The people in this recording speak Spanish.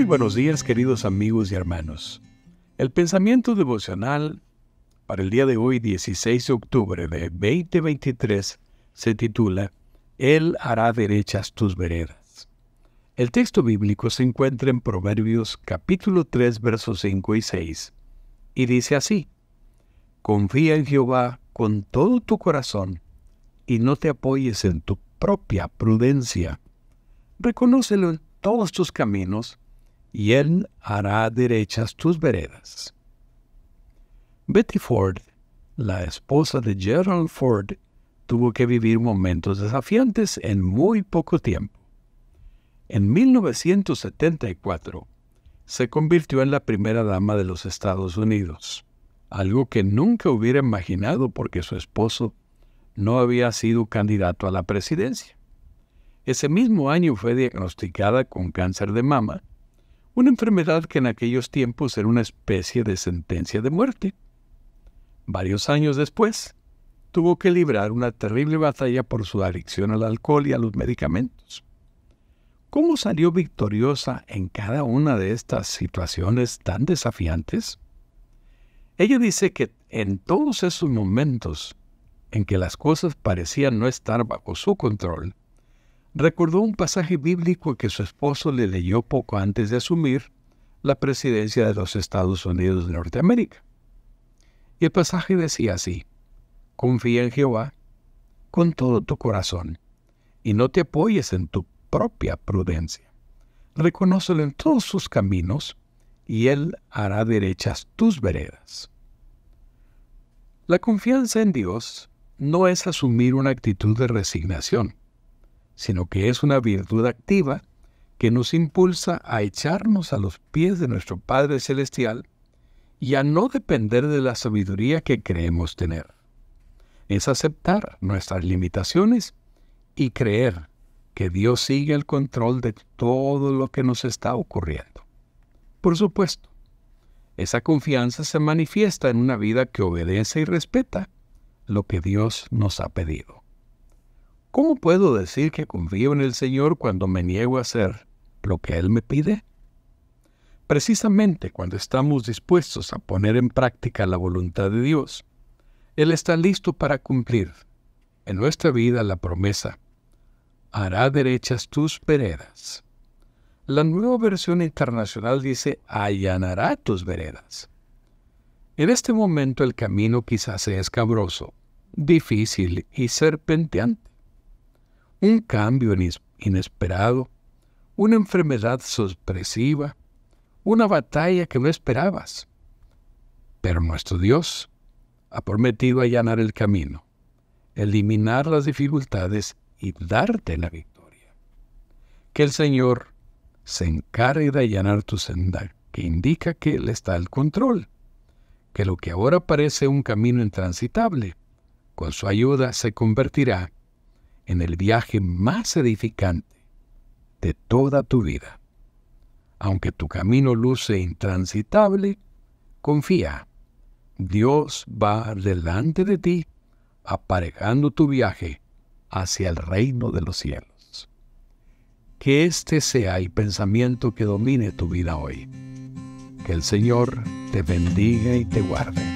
Muy buenos días queridos amigos y hermanos. El pensamiento devocional para el día de hoy, 16 de octubre de 2023, se titula Él hará derechas tus veredas. El texto bíblico se encuentra en Proverbios capítulo 3 versos 5 y 6 y dice así, Confía en Jehová con todo tu corazón y no te apoyes en tu propia prudencia. Reconócelo en todos tus caminos y Él hará derechas tus veredas. Betty Ford, la esposa de Gerald Ford, tuvo que vivir momentos desafiantes en muy poco tiempo. En 1974, se convirtió en la primera dama de los Estados Unidos, algo que nunca hubiera imaginado porque su esposo no había sido candidato a la presidencia. Ese mismo año fue diagnosticada con cáncer de mama, una enfermedad que en aquellos tiempos era una especie de sentencia de muerte. Varios años después, tuvo que librar una terrible batalla por su adicción al alcohol y a los medicamentos. ¿Cómo salió victoriosa en cada una de estas situaciones tan desafiantes? Ella dice que en todos esos momentos en que las cosas parecían no estar bajo su control, recordó un pasaje bíblico que su esposo le leyó poco antes de asumir la presidencia de los Estados Unidos de Norteamérica. Y el pasaje decía así, confía en Jehová con todo tu corazón y no te apoyes en tu propia prudencia. Reconócelo en todos sus caminos, y Él hará derechas tus veredas. La confianza en Dios no es asumir una actitud de resignación, sino que es una virtud activa que nos impulsa a echarnos a los pies de nuestro Padre Celestial y a no depender de la sabiduría que creemos tener. Es aceptar nuestras limitaciones y creer que Dios sigue el control de todo lo que nos está ocurriendo. Por supuesto, esa confianza se manifiesta en una vida que obedece y respeta lo que Dios nos ha pedido. ¿Cómo puedo decir que confío en el Señor cuando me niego a hacer lo que Él me pide? Precisamente cuando estamos dispuestos a poner en práctica la voluntad de Dios, Él está listo para cumplir en nuestra vida la promesa hará derechas tus veredas. La nueva versión internacional dice allanará tus veredas. En este momento el camino quizás sea escabroso, difícil y serpenteante. Un cambio inesperado, una enfermedad sorpresiva, una batalla que no esperabas. Pero nuestro Dios ha prometido allanar el camino, eliminar las dificultades y darte la victoria. Que el Señor se encargue de allanar tu senda, que indica que Él está al control, que lo que ahora parece un camino intransitable, con su ayuda se convertirá en el viaje más edificante de toda tu vida. Aunque tu camino luce intransitable, confía. Dios va delante de ti, aparejando tu viaje hacia el reino de los cielos. Que este sea el pensamiento que domine tu vida hoy. Que el Señor te bendiga y te guarde.